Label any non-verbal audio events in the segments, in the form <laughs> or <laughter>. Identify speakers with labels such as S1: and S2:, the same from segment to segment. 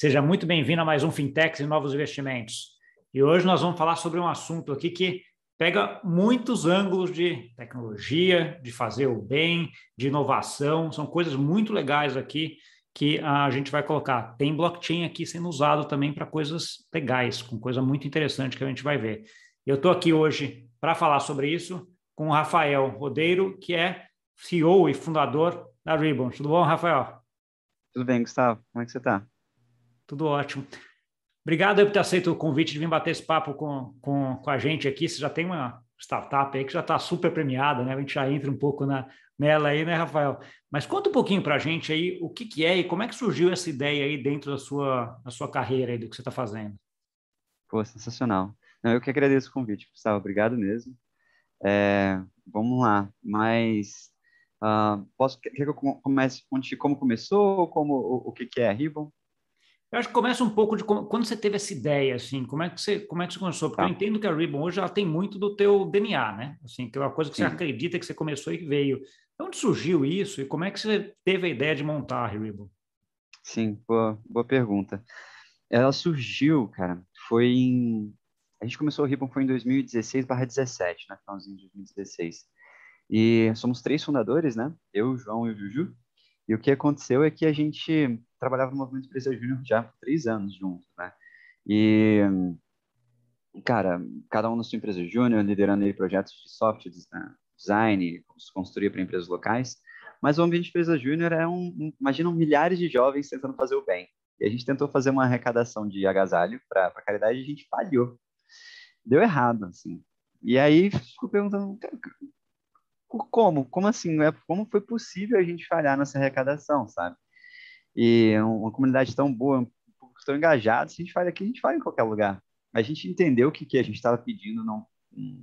S1: Seja muito bem-vindo a mais um Fintechs e Novos Investimentos. E hoje nós vamos falar sobre um assunto aqui que pega muitos ângulos de tecnologia, de fazer o bem, de inovação. São coisas muito legais aqui que a gente vai colocar. Tem blockchain aqui sendo usado também para coisas legais, com coisa muito interessante que a gente vai ver. Eu estou aqui hoje para falar sobre isso com o Rafael Rodeiro, que é CEO e fundador da Ribbon. Tudo bom, Rafael?
S2: Tudo bem, Gustavo. Como é que você está?
S1: Tudo ótimo. Obrigado por ter aceito o convite de vir bater esse papo com, com, com a gente aqui. Você já tem uma startup aí que já está super premiada, né? A gente já entra um pouco na, nela aí, né, Rafael? Mas conta um pouquinho para a gente aí o que, que é e como é que surgiu essa ideia aí dentro da sua, da sua carreira aí, do que você está fazendo.
S2: Pô, sensacional. Não, eu que agradeço o convite, Gustavo. Obrigado mesmo. É, vamos lá, mas uh, posso quer que eu comece como começou, como o, o que, que é a Ribbon?
S1: Eu acho que começa um pouco de como, quando você teve essa ideia, assim, como é que você, como é que você começou? Porque tá. eu entendo que a Ribbon hoje ela tem muito do teu DNA, né? Assim, que é uma coisa que Sim. você acredita que você começou e que veio. De onde surgiu isso e como é que você teve a ideia de montar a Ribbon?
S2: Sim, boa, boa pergunta. Ela surgiu, cara, foi em... A gente começou a Ribbon foi em 2016 barra 17, né? Finalzinho de 2016. E somos três fundadores, né? Eu, o João e o Juju. E o que aconteceu é que a gente trabalhava no Movimento Empresa Júnior já há três anos juntos, né? E, cara, cada um na sua empresa júnior, liderando aí projetos de software, design, construir para empresas locais. Mas o ambiente empresa júnior é um, um, imaginam milhares de jovens tentando fazer o bem. E a gente tentou fazer uma arrecadação de agasalho para caridade e a gente falhou. Deu errado, assim. E aí, fico perguntando, como? Como assim? É, como foi possível a gente falhar nessa arrecadação, sabe? E uma comunidade tão boa, tão engajada, se a gente faz aqui, a gente faz em qualquer lugar. A gente entendeu que que a gente estava pedindo, não,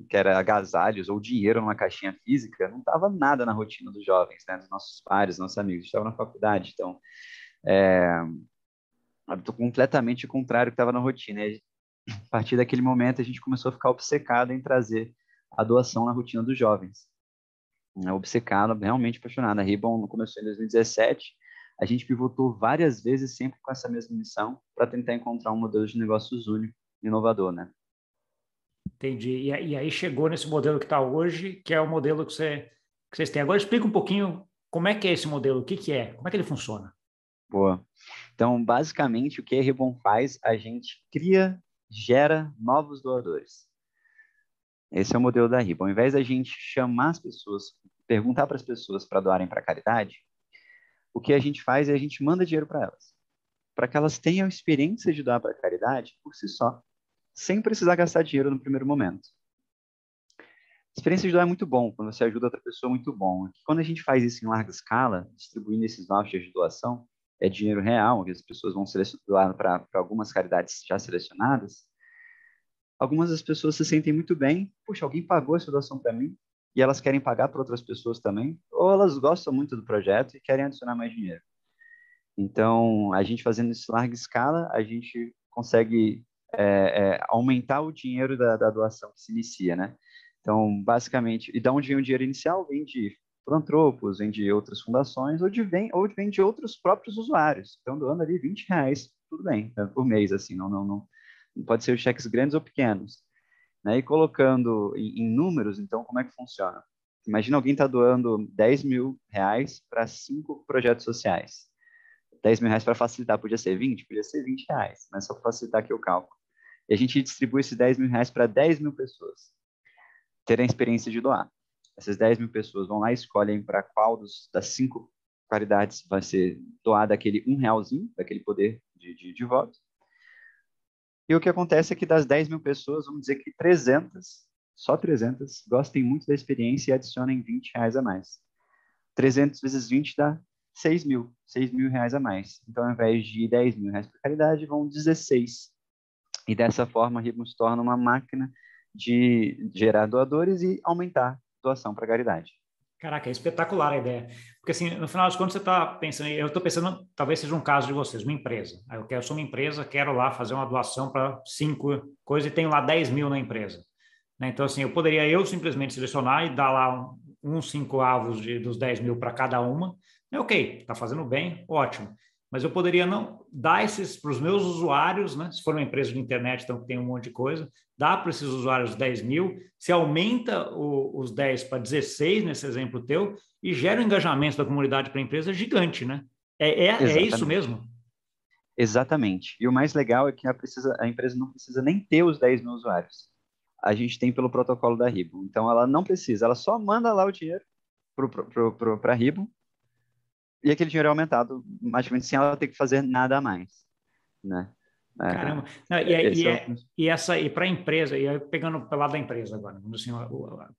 S2: que era agasalhos ou dinheiro numa caixinha física, não estava nada na rotina dos jovens, né? Dos nossos pares, nossos amigos. Estava na faculdade, então é, completamente o contrário que estava na rotina. E a partir daquele momento, a gente começou a ficar obcecado em trazer a doação na rotina dos jovens obcecado, realmente apaixonado. A Ribbon começou em 2017, a gente pivotou várias vezes sempre com essa mesma missão para tentar encontrar um modelo de negócios único, inovador, né?
S1: Entendi. E, aí chegou nesse modelo que está hoje, que é o modelo que, você, que vocês têm. Agora explica um pouquinho como é que é esse modelo, o que, que é, como é que ele funciona.
S2: Boa. Então, basicamente, o que a Ribbon faz, a gente cria, gera novos doadores. Esse é o modelo da RIBA. Ao invés da gente chamar as pessoas, perguntar para as pessoas para doarem para a caridade, o que a gente faz é a gente manda dinheiro para elas, para que elas tenham experiência de doar para a caridade por si só, sem precisar gastar dinheiro no primeiro momento. A experiência de doar é muito bom, quando você ajuda outra pessoa, é muito bom. Quando a gente faz isso em larga escala, distribuindo esses vouchers de doação, é dinheiro real, que as pessoas vão doar para algumas caridades já selecionadas, algumas das pessoas se sentem muito bem, puxa, alguém pagou essa doação para mim e elas querem pagar para outras pessoas também, ou elas gostam muito do projeto e querem adicionar mais dinheiro. Então, a gente fazendo isso em larga escala, a gente consegue é, é, aumentar o dinheiro da, da, doação que se inicia, né? Então, basicamente, e da onde vem o dinheiro inicial? Vem de filantropos, vem de outras fundações, ou, de, vem, ou vem de outros próprios usuários. Então, doando ali 20 reais, tudo bem, né, por mês, assim, não, não, não, pode ser os cheques grandes ou pequenos. Né? E colocando em, em números, então, como é que funciona? Imagina alguém está doando 10 mil reais para cinco projetos sociais. 10 mil reais para facilitar, podia ser 20? Podia ser 20 reais, mas só para facilitar aqui o cálculo. E a gente distribui esses 10 mil reais para 10 mil pessoas terem a experiência de doar. Essas 10 mil pessoas vão lá e escolhem para qual dos, das cinco qualidades vai ser doado aquele um realzinho, daquele poder de, de, de voto. E o que acontece é que das 10 mil pessoas, vamos dizer que 300, só 300, gostem muito da experiência e adicionem 20 reais a mais. 300 vezes 20 dá 6 mil, 6 mil reais a mais. Então, ao invés de 10 mil reais para caridade, vão 16. E dessa forma, a Ribbon se torna uma máquina de gerar doadores e aumentar doação para caridade.
S1: Caraca, é espetacular a ideia. Porque, assim, no final das contas, você está pensando, eu estou pensando, talvez seja um caso de vocês, uma empresa. Eu, quero, eu sou uma empresa, quero lá fazer uma doação para cinco coisas e tenho lá 10 mil na empresa. Né? Então, assim, eu poderia eu simplesmente selecionar e dar lá uns um, um cinco avos de, dos 10 mil para cada uma. É ok, está fazendo bem, ótimo. Mas eu poderia não dar esses para os meus usuários, né? Se for uma empresa de internet, então tem um monte de coisa, dá para esses usuários 10 mil, se aumenta o, os 10 para 16, nesse exemplo teu, e gera um engajamento da comunidade para a empresa gigante, né? É, é, é, isso mesmo?
S2: Exatamente. E o mais legal é que a, precisa, a empresa não precisa nem ter os 10 mil usuários. A gente tem pelo protocolo da Ribbon. Então, ela não precisa, ela só manda lá o dinheiro para a Ribbon e aquele dinheiro é aumentado magicamente sem ela ter que fazer nada a mais, né?
S1: É, Caramba. Não, e, é, e, é, e, essa e para a empresa, e aí pegando pelo lado da empresa agora, assim,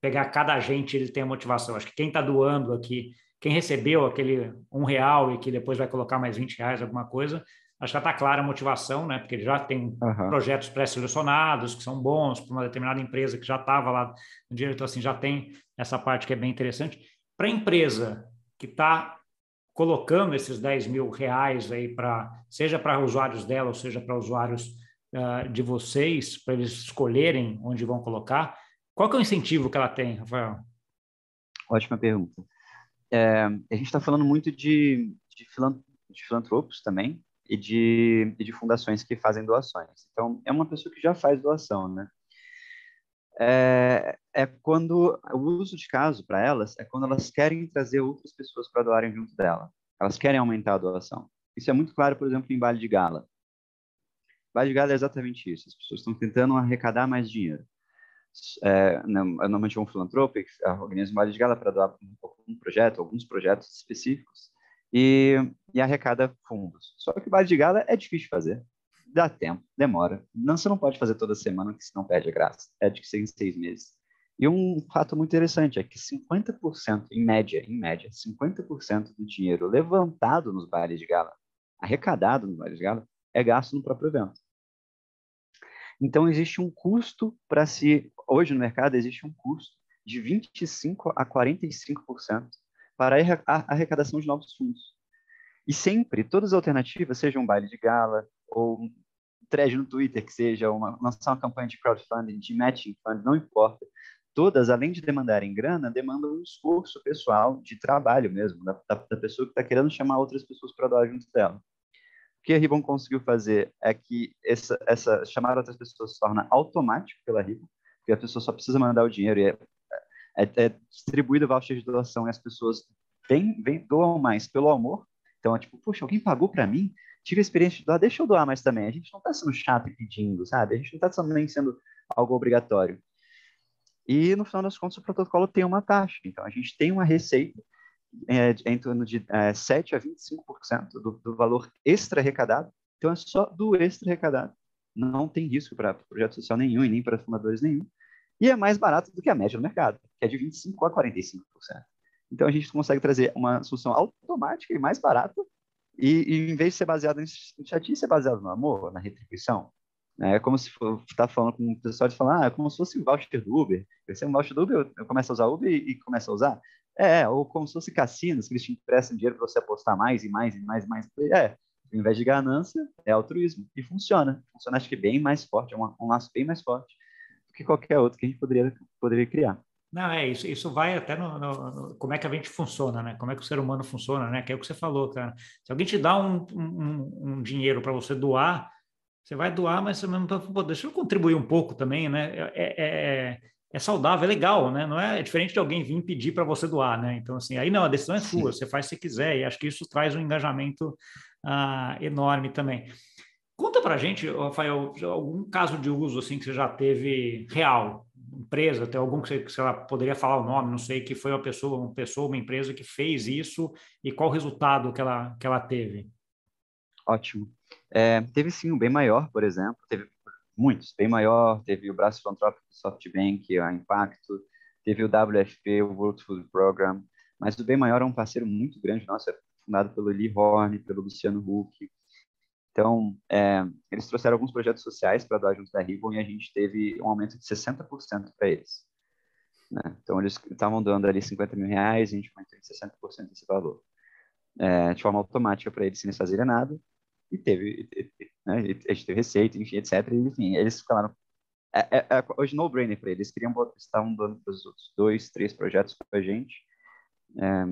S1: pegar cada agente, ele tem a motivação. Acho que quem está doando aqui, quem recebeu aquele um real e que depois vai colocar mais 20 reais, alguma coisa, acho que já está clara a motivação, né? Porque ele já tem uhum. projetos pré-selecionados que são bons para uma determinada empresa que já estava lá no dinheiro, então assim, já tem essa parte que é bem interessante. Para a empresa que está colocando esses 10 mil reais aí para, seja para usuários dela, ou seja para usuários uh, de vocês, para eles escolherem onde vão colocar, qual que é o incentivo que ela tem, Rafael?
S2: Ótima pergunta. É, a gente está falando muito de, de, filant de filantropos também e de, e de fundações que fazem doações. Então, é uma pessoa que já faz doação, né? É, é quando o uso de caso para elas é quando elas querem trazer outras pessoas para doarem junto dela. Elas querem aumentar a doação. Isso é muito claro, por exemplo, em Vale de Gala. Vale de Gala é exatamente isso. As pessoas estão tentando arrecadar mais dinheiro. É, normalmente um filantropo organiza um Vale de Gala para doar um projeto, alguns projetos específicos, e, e arrecada fundos. Só que o Vale de Gala é difícil de fazer dá tempo, demora. Não, você não pode fazer toda semana, que senão perde a graça. É de que ser em seis meses. E um fato muito interessante é que 50%, em média, em média, 50% do dinheiro levantado nos bailes de gala, arrecadado nos bailes de gala, é gasto no próprio evento. Então, existe um custo para se. Hoje no mercado, existe um custo de 25% a 45% para a arrecadação de novos fundos. E sempre, todas as alternativas, seja um baile de gala, ou thread no Twitter que seja, uma, lançar uma campanha de crowdfunding, de matching fund, não importa. Todas, além de demandarem grana, demandam um esforço pessoal de trabalho mesmo, da, da, pessoa que está querendo chamar outras pessoas para doar junto dela. O que a Ribbon conseguiu fazer é que essa, essa chamar outras pessoas se torna automático pela Ribbon, porque a pessoa só precisa mandar o dinheiro e é, é, é distribuído voucher de doação e as pessoas vêm, vêm, doam mais pelo amor. Então, é tipo, puxa, alguém pagou para mim? Tive a experiência de doar, deixa eu doar mais também. A gente não está sendo chato e pedindo, sabe? A gente não está nem sendo algo obrigatório. E, no final das contas, o protocolo tem uma taxa. Então, a gente tem uma receita é, em torno de é, 7% a 25% do, do valor extra arrecadado. Então, é só do extra arrecadado. Não tem risco para projeto social nenhum e nem para fundadores nenhum. E é mais barato do que a média do mercado, que é de 25% a 45%. Então, a gente consegue trazer uma solução automática e mais barata e, e, em vez de ser baseado em chatice, ser baseado no amor, na retribuição. Né? É como se está falando com o pessoal de falar, ah, é como se fosse um voucher do Uber. Eu um voucher do Uber, eu, começo a usar Uber e, e começo a usar. É, ou como se fosse cassinos, que eles te emprestam dinheiro para você apostar mais e mais e mais e mais. É, ao invés de ganância, é altruísmo. E funciona. Funciona, acho que bem mais forte, é um, um laço bem mais forte do que qualquer outro que a gente poderia, poderia criar.
S1: Não, é isso. Isso vai até no, no, no, como é que a gente funciona, né? Como é que o ser humano funciona, né? Que é o que você falou, cara. Se alguém te dá um, um, um dinheiro para você doar, você vai doar, mas você mesmo pô, deixa eu contribuir um pouco também, né? É, é, é, é saudável, é legal, né? Não é, é diferente de alguém vir pedir para você doar, né? Então, assim, aí não, a decisão é sua, você faz se quiser, e acho que isso traz um engajamento ah, enorme também. Conta para gente, Rafael, algum caso de uso assim que você já teve real, empresa, tem algum que você poderia falar o nome, não sei, que foi uma pessoa, uma pessoa, uma empresa que fez isso e qual o resultado que ela, que ela teve?
S2: Ótimo. É, teve sim um bem maior, por exemplo, teve muitos, bem maior, teve o braço filantrópico do SoftBank, a Impacto, teve o WFP, o World Food Program, mas o bem maior é um parceiro muito grande nosso, é fundado pelo Lee Horn, pelo Luciano Huck, então, é, eles trouxeram alguns projetos sociais para doar junto da Ribbon e a gente teve um aumento de 60% para eles. Né? Então, eles estavam dando ali 50 mil reais e a gente aumentou em 60% desse valor. É, de forma automática para eles sem eles fazerem nada. E teve, né, a gente teve receita, enfim, etc. E, enfim, eles falaram, é, é, é hoje no-brainer para eles, queriam estavam dando para os outros dois, três projetos para a gente. É,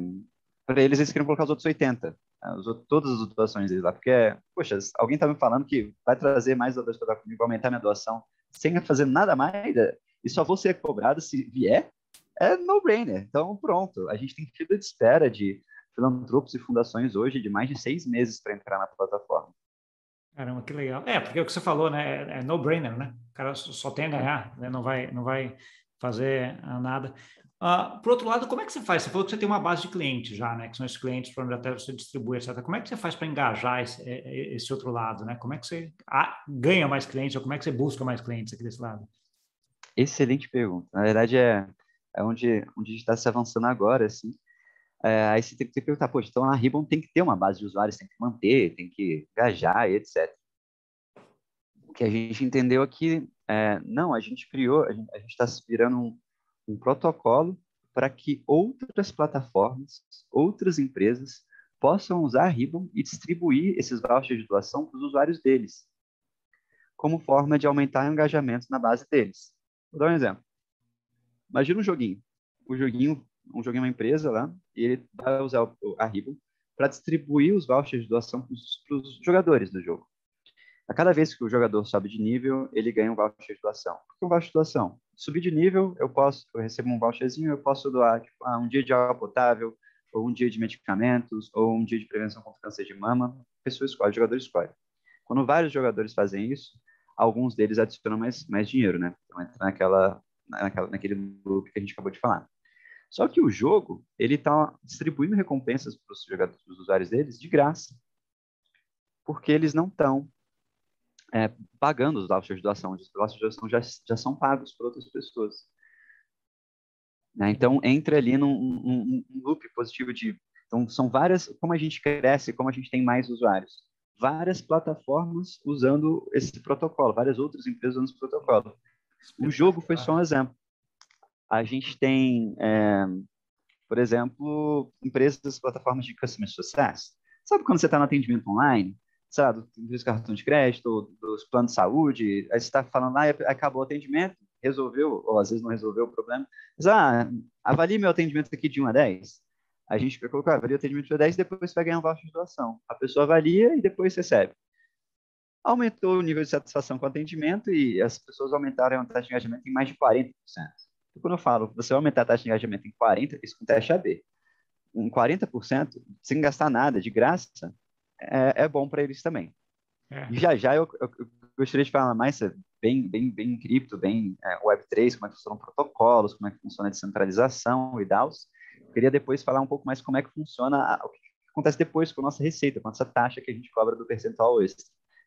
S2: para eles, eles queriam colocar os outros 80. Usou todas as doações dele lá, porque, poxa, alguém está me falando que vai trazer mais doadores para dar comigo, aumentar minha doação, sem fazer nada mais, e só vou ser cobrado se vier, é no-brainer. Então, pronto, a gente tem fila de espera de filantropos e fundações hoje de mais de seis meses para entrar na plataforma.
S1: Caramba, que legal. É, porque é o que você falou, né? É, é no-brainer, né? O cara só tem a ganhar, né? não, vai, não vai fazer ah, nada. Uh, por outro lado, como é que você faz? Você falou que você tem uma base de clientes já, né? Que são esses clientes para onde até você distribui, etc. Como é que você faz para engajar esse, esse, outro lado, né? Como é que você ah, ganha mais clientes ou como é que você busca mais clientes aqui desse lado?
S2: Excelente pergunta. Na verdade, é, é onde, onde a gente está se avançando agora, assim. É, aí você tem que perguntar, poxa, então a Ribbon tem que ter uma base de usuários, tem que manter, tem que engajar, etc. O que a gente entendeu aqui, é, não, a gente criou, a gente está virando um, um protocolo para que outras plataformas, outras empresas possam usar a Ribbon e distribuir esses vouchers de doação para os usuários deles, como forma de aumentar o engajamento na base deles. Vou dar um exemplo. Imagina um joguinho. Joguinho, um joguinho é uma empresa lá, e ele vai usar a Ribbon para distribuir os vouchers de doação para os jogadores do jogo. A cada vez que o jogador sobe de nível, ele ganha um voucher de doação. Por que um voucher de doação? Subir de nível, eu posso, eu recebo um voucherzinho, eu posso doar tipo, ah, um dia de água potável, ou um dia de medicamentos, ou um dia de prevenção contra câncer de mama. A pessoa escolhe, o jogador escolhe. Quando vários jogadores fazem isso, alguns deles adicionam mais, mais dinheiro, né? Então entra naquela naquela, naquele loop que a gente acabou de falar. Só que o jogo, ele está distribuindo recompensas para os jogadores, os usuários deles de graça. Porque eles não estão é, pagando os vouchers de doação. Os vouchers de doação já, já são pagos por outras pessoas. Né? Então, entra ali num, num, num loop positivo de... Então, são várias... Como a gente cresce, como a gente tem mais usuários. Várias plataformas usando esse protocolo, várias outras empresas usando esse protocolo. O jogo foi só um exemplo. A gente tem, é, por exemplo, empresas, plataformas de customer success. Sabe quando você está no atendimento online, sabe, dos cartões de crédito, dos planos de saúde, aí você está falando, ah, acabou o atendimento, resolveu, ou às vezes não resolveu o problema. Mas, ah, avalie meu atendimento aqui de 1 a 10. A gente vai colocar, avalie o atendimento de 10 e depois você vai ganhar um voucher de doação. A pessoa avalia e depois recebe aumentou o nível de satisfação com o atendimento e as pessoas aumentaram a taxa de engajamento em mais de 40%. Então, quando eu falo você aumentar a taxa de engajamento em 40%, isso com teste AB. Em 40%, sem gastar nada, de graça, é, é bom para eles também. É. E já já eu, eu, eu, gostaria de falar mais bem, bem, bem cripto, bem é, Web3, como é que funcionam protocolos, como é que funciona a descentralização e DAOs. Eu queria depois falar um pouco mais como é que funciona, o que acontece depois com a nossa receita, com essa taxa que a gente cobra do percentual extra.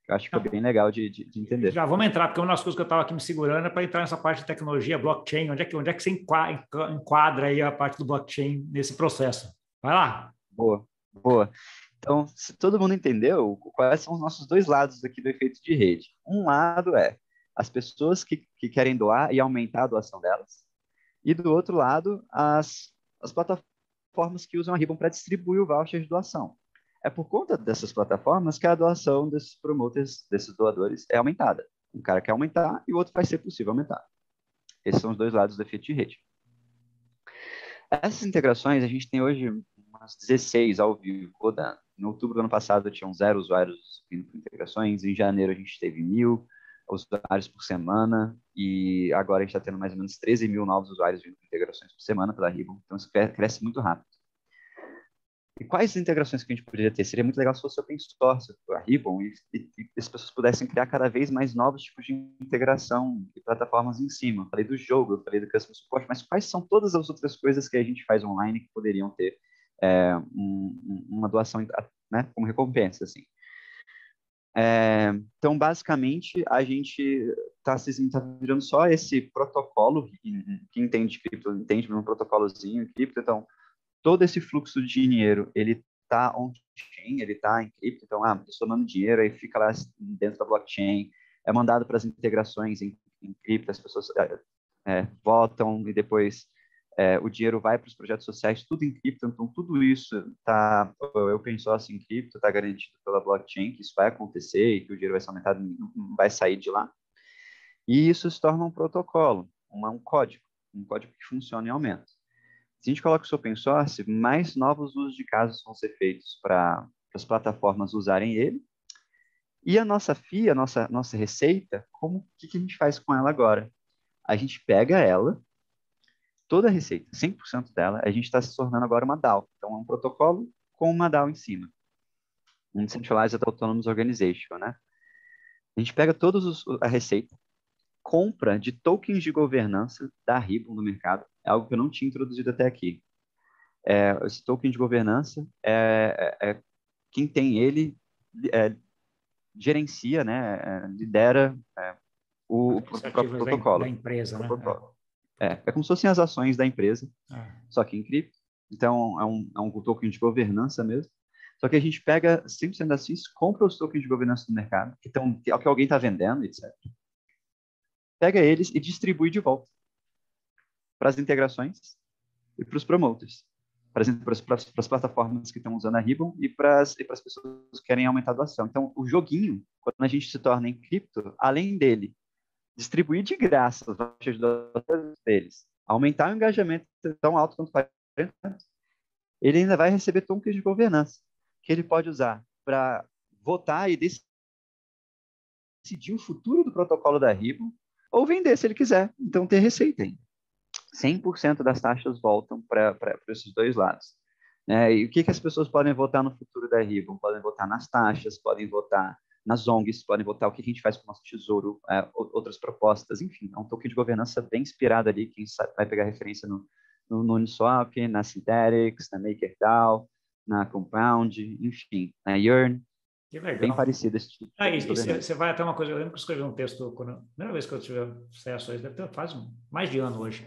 S2: Eu acho que foi bem legal de, de, de, entender.
S1: Já vamos entrar, porque uma das coisas que eu estava aqui me segurando é para entrar nessa parte de tecnologia, blockchain. Onde é que, onde é que você enquadra aí a parte do blockchain nesse processo? Vai lá.
S2: Boa, boa. Então, se todo mundo entendeu, quais são os nossos dois lados aqui do efeito de rede? Um lado é as pessoas que, que querem doar e aumentar a doação delas. E do outro lado, as, as plataformas que usam a Ribbon para distribuir o voucher de doação. É por conta dessas plataformas que a doação desses promoters, desses doadores, é aumentada. Um cara quer aumentar e o outro vai ser possível aumentar. Esses são os dois lados do efeito de rede. Essas integrações, a gente tem hoje umas 16 ao vivo rodando. Em outubro do ano passado, tinham zero usuários vindo por integrações. Em janeiro, a gente teve mil usuários por semana. E agora a gente está tendo mais ou menos 13 mil novos usuários vindo por integrações por semana pela Ribbon. Então, isso cresce muito rápido. E quais integrações que a gente poderia ter? Seria muito legal se fosse open source, a Ribbon, e, e, e, as pessoas pudessem criar cada vez mais novos tipos de integração e plataformas em cima. Eu falei do jogo, eu falei do customer support, mas quais são todas as outras coisas que a gente faz online que poderiam ter é, um, uma doação né, como recompensa, assim. É, então, basicamente, a gente está tá virando só esse protocolo, que, entende cripto, entende um protocolozinho cripto, então todo esse fluxo de dinheiro, ele está on-chain, ele está em cripto, então, ah, estou somando dinheiro, aí fica lá dentro da blockchain, é mandado para as integrações em, em cripto, as pessoas é, é, votam e depois é, o dinheiro vai para os projetos sociais, tudo em cripto, então tudo isso está, eu penso assim, em cripto, está garantido pela blockchain, que isso vai acontecer e que o dinheiro vai ser aumentado, não vai sair de lá. E isso se torna um protocolo, uma, um código, um código que funciona e aumenta. Se a gente coloca isso open source, mais novos usos de casos vão ser feitos para as plataformas usarem ele. E a nossa FIA, a nossa, nossa receita, como que, que a gente faz com ela agora? A gente pega ela, toda a receita, 100% dela, a gente está se tornando agora uma DAO. Então, é um protocolo com uma DAO em cima. Um Decentralized Autonomous Organization, né? A gente pega toda a receita, compra de tokens de governança da Ribbon no mercado, é algo que eu não tinha introduzido até aqui. É, esse token de governança é, é, é quem tem ele é, gerencia, né, é, lidera é, o, o próprio protocolo.
S1: Da empresa, né?
S2: É, é como se fossem as ações da empresa, ah. só que em cripto. Então, é um, é um token de governança mesmo. Só que a gente pega 100% das FIIs, compra os tokens de governança do mercado, que, tão, que, que alguém está vendendo, etc pega eles e distribui de volta para as integrações e para os promoters, para as, para as plataformas que estão usando a Ribbon e para as, e para as pessoas que querem aumentar a doação. Então, o joguinho, quando a gente se torna em cripto, além dele distribuir de graça as doação deles, aumentar o engajamento tão alto quanto faz, ele ainda vai receber tokens de governança, que ele pode usar para votar e decidir o futuro do protocolo da Ribbon ou vender se ele quiser. Então tem receita ainda. 100% das taxas voltam para esses dois lados. É, e o que, que as pessoas podem votar no futuro da Ribbon? Podem votar nas taxas, podem votar nas ONGs, podem votar o que a gente faz com o nosso tesouro, é, outras propostas, enfim, é um token de governança bem inspirado ali, quem sabe, vai pegar referência no, no, no Uniswap, na Synthetics, na MakerDAO, na Compound, enfim, na Yearn, que legal. Bem parecido esse tipo.
S1: Ah, e, você vai até uma coisa, eu lembro que eu escrevi um texto, quando, a primeira vez que eu tive acesso a isso, deve ter faz mais de ano hoje,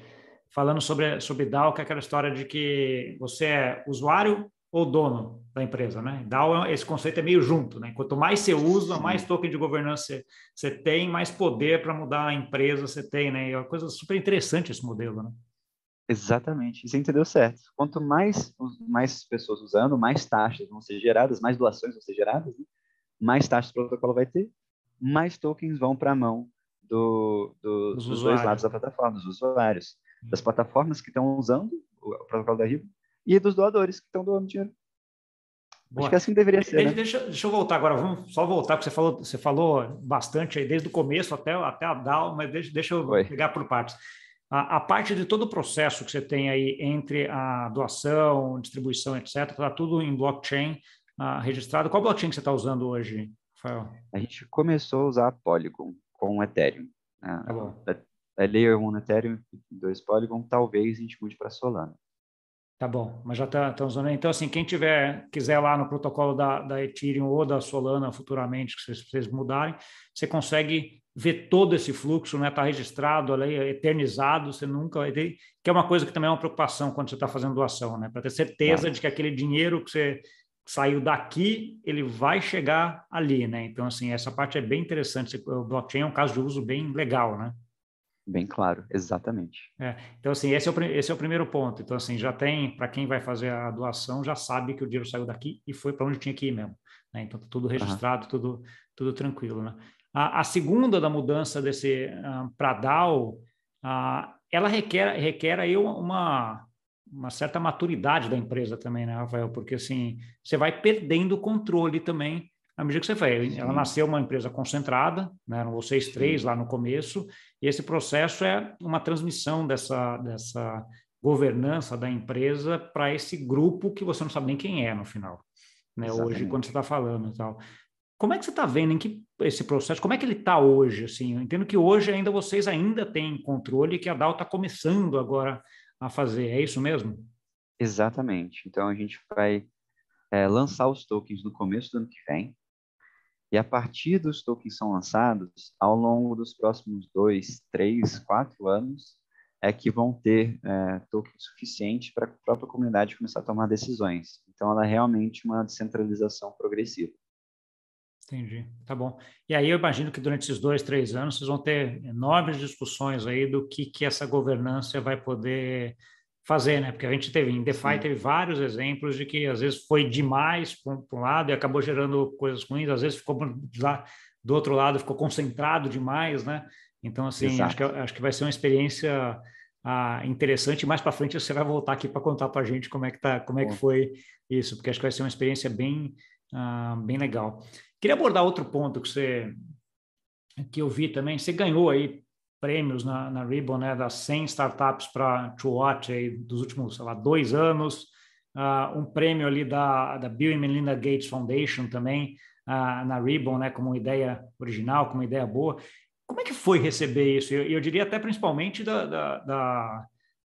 S1: falando sobre, sobre DAO, que é aquela história de que você é usuário ou dono da empresa, né? DAO, esse conceito é meio junto, né? Quanto mais você usa, mais token de governança você tem, mais poder para mudar a empresa você tem, né? É uma coisa super interessante esse modelo, né?
S2: Exatamente, você entendeu certo. Quanto mais, mais pessoas usando, mais taxas vão ser geradas, mais doações vão ser geradas, né? mais taxas o protocolo vai ter, mais tokens vão para a mão do, do, dos, dos dois lados da plataforma, dos usuários, das plataformas que estão usando o protocolo da RIBO e dos doadores que estão doando dinheiro. Boa. Acho que assim deveria ser.
S1: Deixa,
S2: né?
S1: deixa, deixa, eu voltar agora, vamos só voltar, porque você falou, você falou bastante aí, desde o começo até, até a DAO, mas deixa, deixa eu Oi. pegar por partes. A, a, parte de todo o processo que você tem aí entre a doação, distribuição, etc., está tudo em blockchain uh, registrado. Qual blockchain que você está usando hoje, Rafael?
S2: A gente começou a usar Polygon com Ethereum. Né? Tá bom. É, é Layer 1 Ethereum, 2 Polygon, talvez a gente mude para Solana.
S1: Tá bom, mas já está tá usando. Então, assim, quem tiver, quiser lá no protocolo da, da Ethereum ou da Solana futuramente, que vocês, vocês mudarem, você consegue ver todo esse fluxo, né? Está registrado ali, eternizado, você nunca que é uma coisa que também é uma preocupação quando você está fazendo doação, né? Para ter certeza tá. de que aquele dinheiro que você saiu daqui, ele vai chegar ali, né? Então, assim, essa parte é bem interessante. O blockchain é um caso de uso bem legal, né?
S2: Bem claro, exatamente.
S1: É, então, assim, esse é, o, esse é o primeiro ponto. Então, assim, já tem, para quem vai fazer a doação, já sabe que o dinheiro saiu daqui e foi para onde tinha que ir mesmo. Né? Então, tá tudo registrado, uhum. tudo, tudo tranquilo, né? A, a segunda da mudança desse uh, ah, para DAO, uh, ela requer, requer aí uma, uma certa maturidade da empresa também, né, Rafael? Porque, assim, você vai perdendo o controle também à medida que você vai. Ela nasceu uma empresa concentrada, né, eram vocês três lá no começo, e esse processo é uma transmissão dessa, dessa governança da empresa para esse grupo que você não sabe nem quem é no final. Né, hoje, quando você está falando e tal. Como é que você está vendo em que esse processo, como é que ele está hoje? Assim, eu entendo que hoje ainda vocês ainda têm controle e que a DAO está começando agora a fazer, é isso mesmo?
S2: Exatamente. Então a gente vai é, lançar os tokens no começo do ano que vem. E a partir dos tokens são lançados, ao longo dos próximos dois, três, quatro anos, é que vão ter é, tokens suficientes para a própria comunidade começar a tomar decisões. Então, ela é realmente uma descentralização progressiva.
S1: Entendi, tá bom. E aí eu imagino que durante esses dois, três anos vocês vão ter enormes discussões aí do que, que essa governança vai poder fazer, né? Porque a gente teve, em DeFi teve vários exemplos de que às vezes foi demais para um lado e acabou gerando coisas ruins, às vezes ficou lá do outro lado, ficou concentrado demais, né? Então, assim, acho que, acho que vai ser uma experiência ah, interessante. Mais para frente você vai voltar aqui para contar para a gente como é que tá, como é que foi isso, porque acho que vai ser uma experiência bem Ah, bem legal. Queria abordar outro ponto que você que eu vi também. Você ganhou aí prêmios na, na Ribbon, né, das 100 startups para to watch aí, dos últimos, sei lá, dois anos. Uh, um prêmio ali da, da Bill e Melinda Gates Foundation também uh, na Ribbon, né, como ideia original, como ideia boa. Como é que foi receber isso? Eu, eu diria até principalmente da, da, da,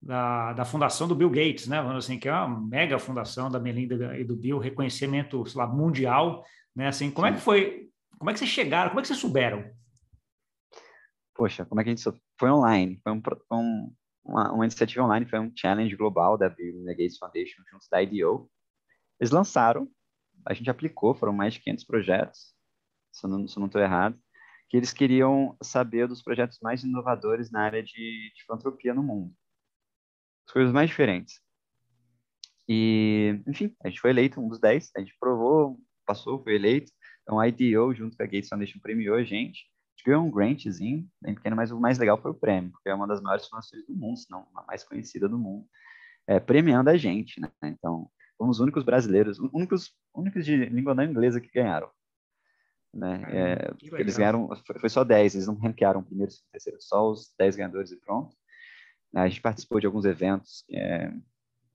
S1: da, da fundação do Bill Gates, né, vamos assim, que é uma mega fundação da Melinda e do Bill, reconhecimento, sei lá, mundial, né, assim, como Sim. é que foi, como é que vocês chegaram, como é que vocês souberam?
S2: Poxa, como é que a gente foi online? Foi um, um uma, uma, iniciativa online, foi um challenge global da Bill Gates Foundation junto da IDO. Eles lançaram, a gente aplicou, foram mais de 500 projetos, se eu não estou errado, que eles queriam saber dos projetos mais inovadores na área de, de filantropia no mundo. As coisas mais diferentes. E, enfim, a gente foi eleito um dos 10, a gente provou, passou, foi eleito. Então, a IDO, junto com a Gates Foundation, premiou a gente ganhou um grantzinho, bem pequeno, mas o mais legal foi o prêmio, porque é uma das maiores fundações do mundo, se não a mais conhecida do mundo, é, premiando a gente, né? Então, fomos os únicos brasileiros, únicos, únicos de língua não inglesa que ganharam. Né? É, eles ganharam, foi, só 10, eles não ranquearam primeiro, segundo, terceiro, só os 10 ganhadores e pronto. A gente participou de alguns eventos é,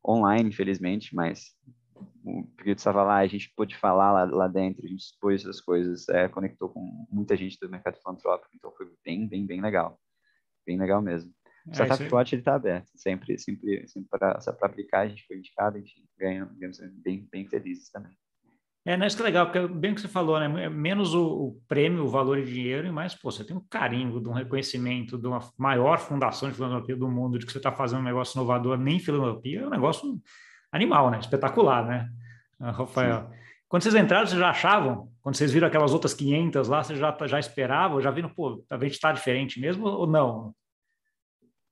S2: online, infelizmente, mas o Pedro estava lá, a gente pôde falar lá, lá dentro, a gente expôs essas coisas, é, conectou com muita gente do mercado filantrópico, então foi bem, bem, bem legal. Bem legal mesmo. O é, Startup Watch ele está aberto, sempre, sempre, sempre para aplicar, a gente foi indicado, ganha, ganhamos bem, bem felizes também.
S1: É, né, isso que é legal, porque bem o que você falou, né? Menos o, o, prêmio, o valor em dinheiro, e mais, pô, você tem um carinho de um reconhecimento de uma maior fundação de filantropia do mundo, de que você está fazendo um negócio inovador, nem filantropia, é um negócio animal, né? Espetacular, né, ah, Rafael? Sim. Quando vocês entraram, vocês já achavam? Quando vocês viram aquelas outras 500 lá, vocês já, já esperavam? Já viram, pô, a gente está diferente mesmo ou não?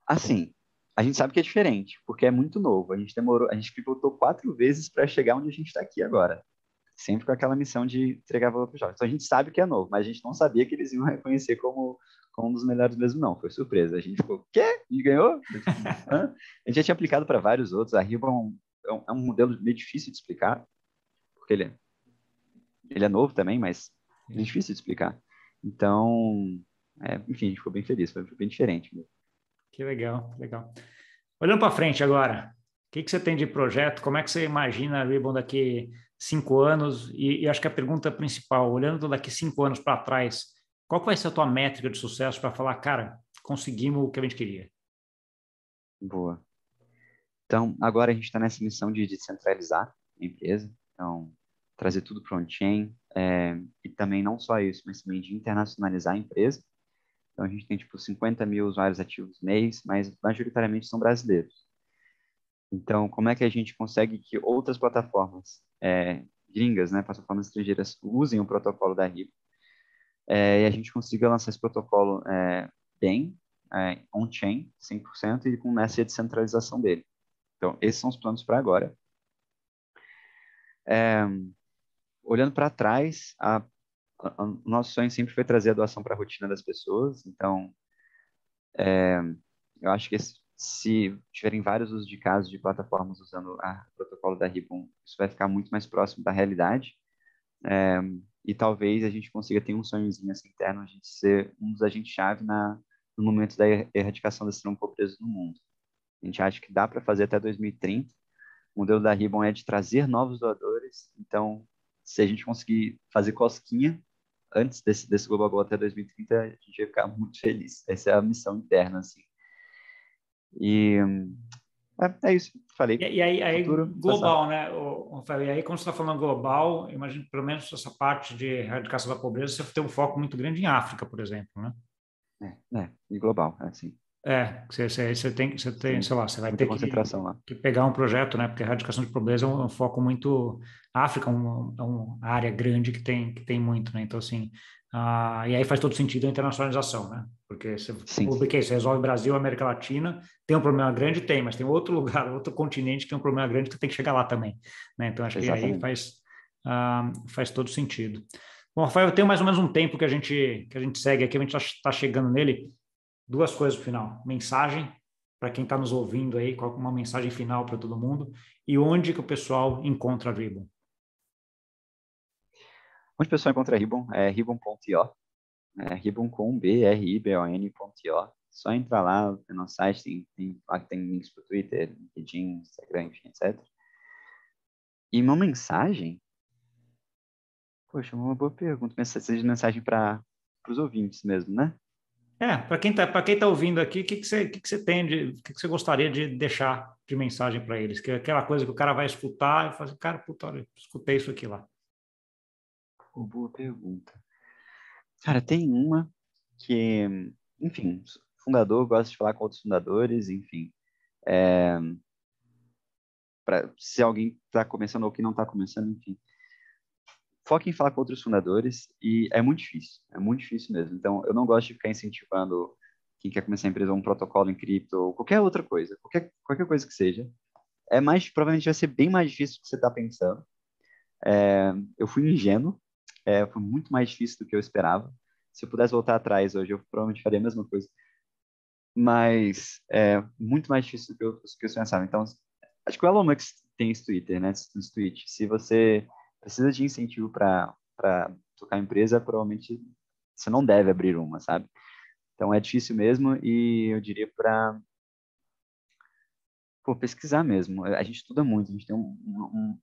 S2: Assim, a gente sabe que é diferente, porque é muito novo. A gente demorou, a gente pivotou quatro vezes para chegar onde a gente está aqui agora. Sempre com aquela missão de entregar valor para os jovens. Então a gente sabe que é novo, mas a gente não sabia que eles iam <laughs> reconhecer como, como um dos melhores mesmo, não. Foi surpresa. A gente ficou, quê? E ganhou? <laughs> a gente já tinha aplicado para vários outros. A Ribbon é um, é um modelo meio difícil de explicar, porque ele é, ele é novo também, mas é difícil de explicar. Então, é, enfim, a gente ficou bem feliz, foi bem diferente.
S1: Que legal, legal. Olhando para frente agora, o que, que você tem de projeto? Como é que você imagina a Ribbon daqui cinco anos? E, e acho que a pergunta principal, olhando daqui cinco anos para trás, qual vai ser a tua métrica de sucesso para falar, cara, conseguimos o que a gente queria?
S2: Boa. Então, agora a gente está nessa missão de descentralizar a empresa, então, trazer tudo para on-chain, é, e também não só isso, mas também de internacionalizar a empresa. Então, a gente tem, tipo, 50 mil usuários ativos mês, mas majoritariamente são brasileiros. Então, como é que a gente consegue que outras plataformas é, gringas, né, plataformas estrangeiras, usem o protocolo da RIP é, e a gente consiga lançar esse protocolo é, bem, é, on-chain, 100%, e com essa descentralização dele. Então, esses são os planos para agora. É, olhando para trás, a, a, o nosso sonho sempre foi trazer a doação para a rotina das pessoas. Então, é, eu acho que se tiverem vários usos de casos de plataformas usando o protocolo da Ribbon, isso vai ficar muito mais próximo da realidade. É, e talvez a gente consiga ter um sonhozinho assim, interno, a gente ser um dos agentes-chave no momento da erradicação da pobreza no mundo. A gente acha que dá para fazer até 2030. O modelo da Ribbon é de trazer novos doadores. Então, se a gente conseguir fazer cosquinha antes desse, desse Global Goal até 2030, a gente vai ficar muito feliz. Essa é a missão interna, assim. E é, é isso, falei.
S1: E, e aí, aí Futuro, global, né, o, o, E aí, quando você está falando global, imagino pelo menos essa parte de erradicação da pobreza, você tem um foco muito grande em África, por exemplo, né?
S2: É, é e global, é assim.
S1: É, você, você, você tem, você tem, sei lá, você vai
S2: Muita
S1: ter
S2: que,
S1: que pegar um projeto, né? Porque a erradicação de pobreza é um, um foco muito. A África é, um, é uma área grande que tem, que tem muito, né? Então, assim, ah, e aí faz todo sentido a internacionalização, né? Porque você, você resolve Brasil, América Latina, tem um problema grande? Tem, mas tem outro lugar, <laughs> outro continente que tem um problema grande que tem que chegar lá também, né? Então, acho Exatamente. que aí faz, ah, faz todo sentido. Bom, Rafael, eu tenho mais ou menos um tempo que a gente, que a gente segue aqui, a gente está tá chegando nele duas coisas no final. Mensagem para quem está nos ouvindo aí, qual uma mensagem final para todo mundo e onde que o pessoal encontra a Ribbon.
S2: Onde o pessoal encontra a Ribbon é ribbon.io, é ribbon com B-R-I-B-O-N.io. Só entrar lá no nosso site, tem, tem, lá tem links para o Twitter, LinkedIn, Instagram, enfim, etc. E uma mensagem? Poxa, uma boa pergunta. Mensagem para os ouvintes mesmo, né?
S1: É, para quem está quem tá ouvindo aqui, o que, que, você, que, que você tem de. O que, que você gostaria de deixar de mensagem para eles? Que é aquela coisa que o cara vai escutar e fala assim, cara, puta, olha, escutei isso aqui lá.
S2: boa pergunta. Cara, tem uma que, enfim, fundador gosta de falar com outros fundadores, enfim. É, se alguém está começando ou que não está começando, enfim foque em falar com outros fundadores e é muito difícil, é muito difícil mesmo. Então, eu não gosto de ficar incentivando quem quer começar a empresa um protocolo em cripto ou qualquer outra coisa, qualquer, qualquer coisa que seja. É mais, provavelmente vai ser bem mais difícil do que você está pensando. É, eu fui ingênuo, é, foi muito mais difícil do que eu esperava. Se eu pudesse voltar atrás hoje, eu provavelmente faria a mesma coisa. Mas é muito mais difícil do que eu, do que eu pensava. Então, acho que o Elon Musk tem esse Twitter, né? Esse. Se você precisa de incentivo para tocar empresa, provavelmente você não deve abrir uma, sabe? Então é difícil mesmo e eu diria para pesquisar mesmo. A gente estuda muito, a gente tem um, um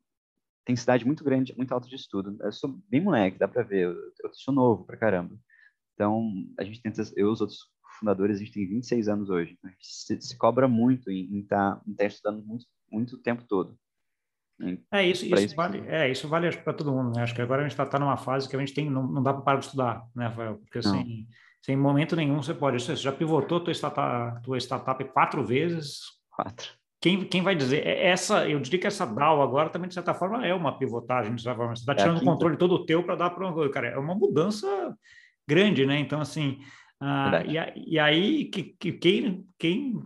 S2: tem cidade muito grande, muito alta de estudo. Eu sou bem moleque, dá para ver. Eu, eu sou novo pra caramba. Então, a gente tenta, eu e os outros fundadores, a gente tem 26 anos hoje. A gente se, se cobra muito em estar tá, tá estudando muito, muito o tempo todo.
S1: É isso, isso, isso, vale, é, isso vale para todo mundo, né? Acho que agora a gente está tá numa fase que a gente tem, não, não dá para parar de estudar, né, Rafael? Porque assim, sem momento nenhum você pode. Você já pivotou tua startup, tua startup quatro vezes.
S2: Quatro.
S1: Quem, quem vai dizer? É, essa, eu diria que essa DAO agora também, de certa forma, é uma pivotagem, de certa forma. Você está é tirando é o controle todo o teu para dar para uma Cara, é uma mudança grande, né? Então, assim, ah, e, e, aí, que, que, quem, quem.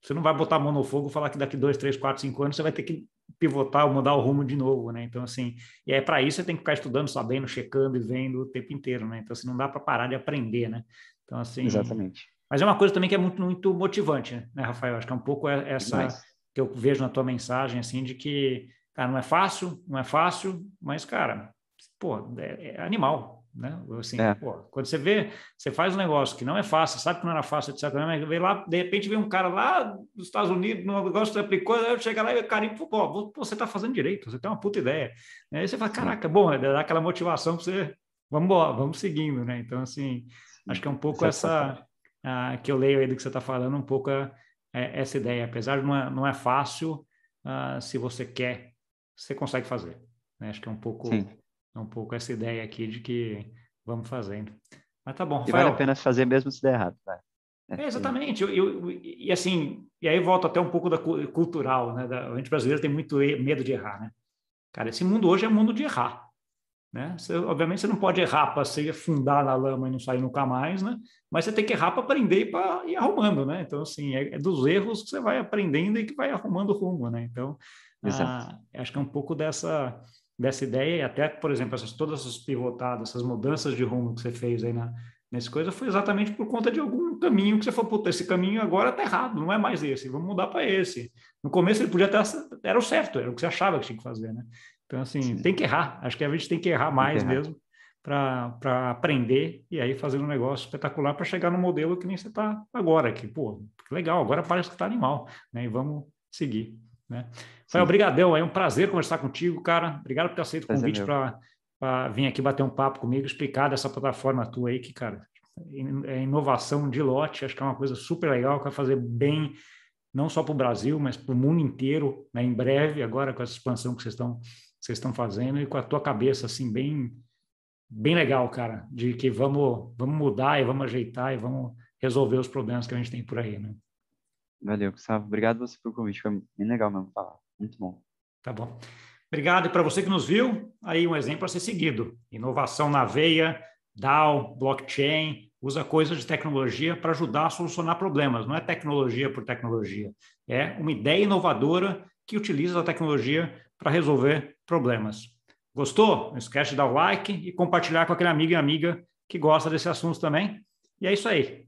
S1: Você não vai botar a mão no fogo e falar que daqui dois, três, quatro, cinco anos você vai ter que pivotar ou mudar o rumo de novo, né? Então, assim, e é para isso você tem que ficar estudando, sabendo, checando e vendo o tempo inteiro, né? Então, assim, não dá para parar de aprender, né? Então, assim...
S2: Exatamente.
S1: Mas é uma coisa também que é muito, muito motivante, né, Rafael? Acho que é um pouco essa Demais. que eu vejo na tua mensagem, assim, de que, cara, não é fácil, não é fácil, mas, cara, pô, é, é animal, né? Assim, é. pô, quando você vê, você faz um negócio que não é fácil, sabe que não era fácil, etc. Mas vê lá, de repente vem um cara lá dos Estados Unidos, no negócio que você aplicou, chega lá e o cara, pô, você está fazendo direito, você tem uma puta ideia. Aí você fala, caraca, bom, dá aquela motivação para você, vamos embora, vamos seguindo, né? Então, assim, acho que é um pouco essa, uh, que eu leio aí do que você está falando, um pouco uh, essa ideia. Apesar de não é, não é fácil, uh, se você quer, você consegue fazer. Né? Acho que é um pouco... Sim é um pouco essa ideia aqui de que vamos fazendo. Mas tá bom, Rafael.
S2: E vale a pena fazer mesmo se der errado. Vai.
S1: É, exatamente. Eu, eu, e assim, e aí volta até um pouco da cultural, né? Da, a gente brasileiro tem muito medo de errar, né? Cara, esse mundo hoje é mundo de errar. Né? Você, obviamente você não pode errar para se afundar na lama e não sair nunca mais, né? Mas você tem que errar para aprender e para ir arrumando, né? Então assim é, é, dos erros que você vai aprendendo e que vai arrumando o rumo, né? Então ah, acho que é um pouco dessa dessa ideia e até, por exemplo, essas, todas essas pivotadas, essas mudanças de rumo que você fez aí na, nessa coisa foi exatamente por conta de algum caminho que você falou, puta, esse caminho agora tá errado, não é mais esse, vamos mudar para esse. No começo ele podia ter, era o certo, era o que você achava que tinha que fazer, né? Então, assim, Sim. tem que errar, acho que a gente tem que errar mais que errar. mesmo para aprender e aí fazer um negócio espetacular para chegar no modelo que nem você está agora, que, pô, legal, agora parece que está animal, né? E vamos seguir. Né? Foi obrigadão, é um prazer conversar contigo, cara. Obrigado por ter aceito o convite para vir aqui bater um papo comigo, explicar dessa plataforma tua aí, que, cara, é inovação de lote, acho que é uma coisa super legal, que vai fazer bem, não só para o Brasil, mas para o mundo inteiro, né? em breve, agora com essa expansão que vocês estão vocês estão fazendo e com a tua cabeça assim bem bem legal, cara, de que vamos vamos mudar e vamos ajeitar e vamos resolver os problemas que a gente tem por aí, né?
S2: Valeu, Gustavo. Obrigado você pelo convite. Foi bem legal mesmo falar. Muito bom.
S1: Tá bom. Obrigado. E para você que nos viu, aí um exemplo a ser seguido. Inovação na veia, DAO, blockchain, usa coisas de tecnologia para ajudar a solucionar problemas. Não é tecnologia por tecnologia. É uma ideia inovadora que utiliza a tecnologia para resolver problemas. Gostou? Não esquece de dar o like e compartilhar com aquele amigo e amiga que gosta desse assunto também. E é isso aí.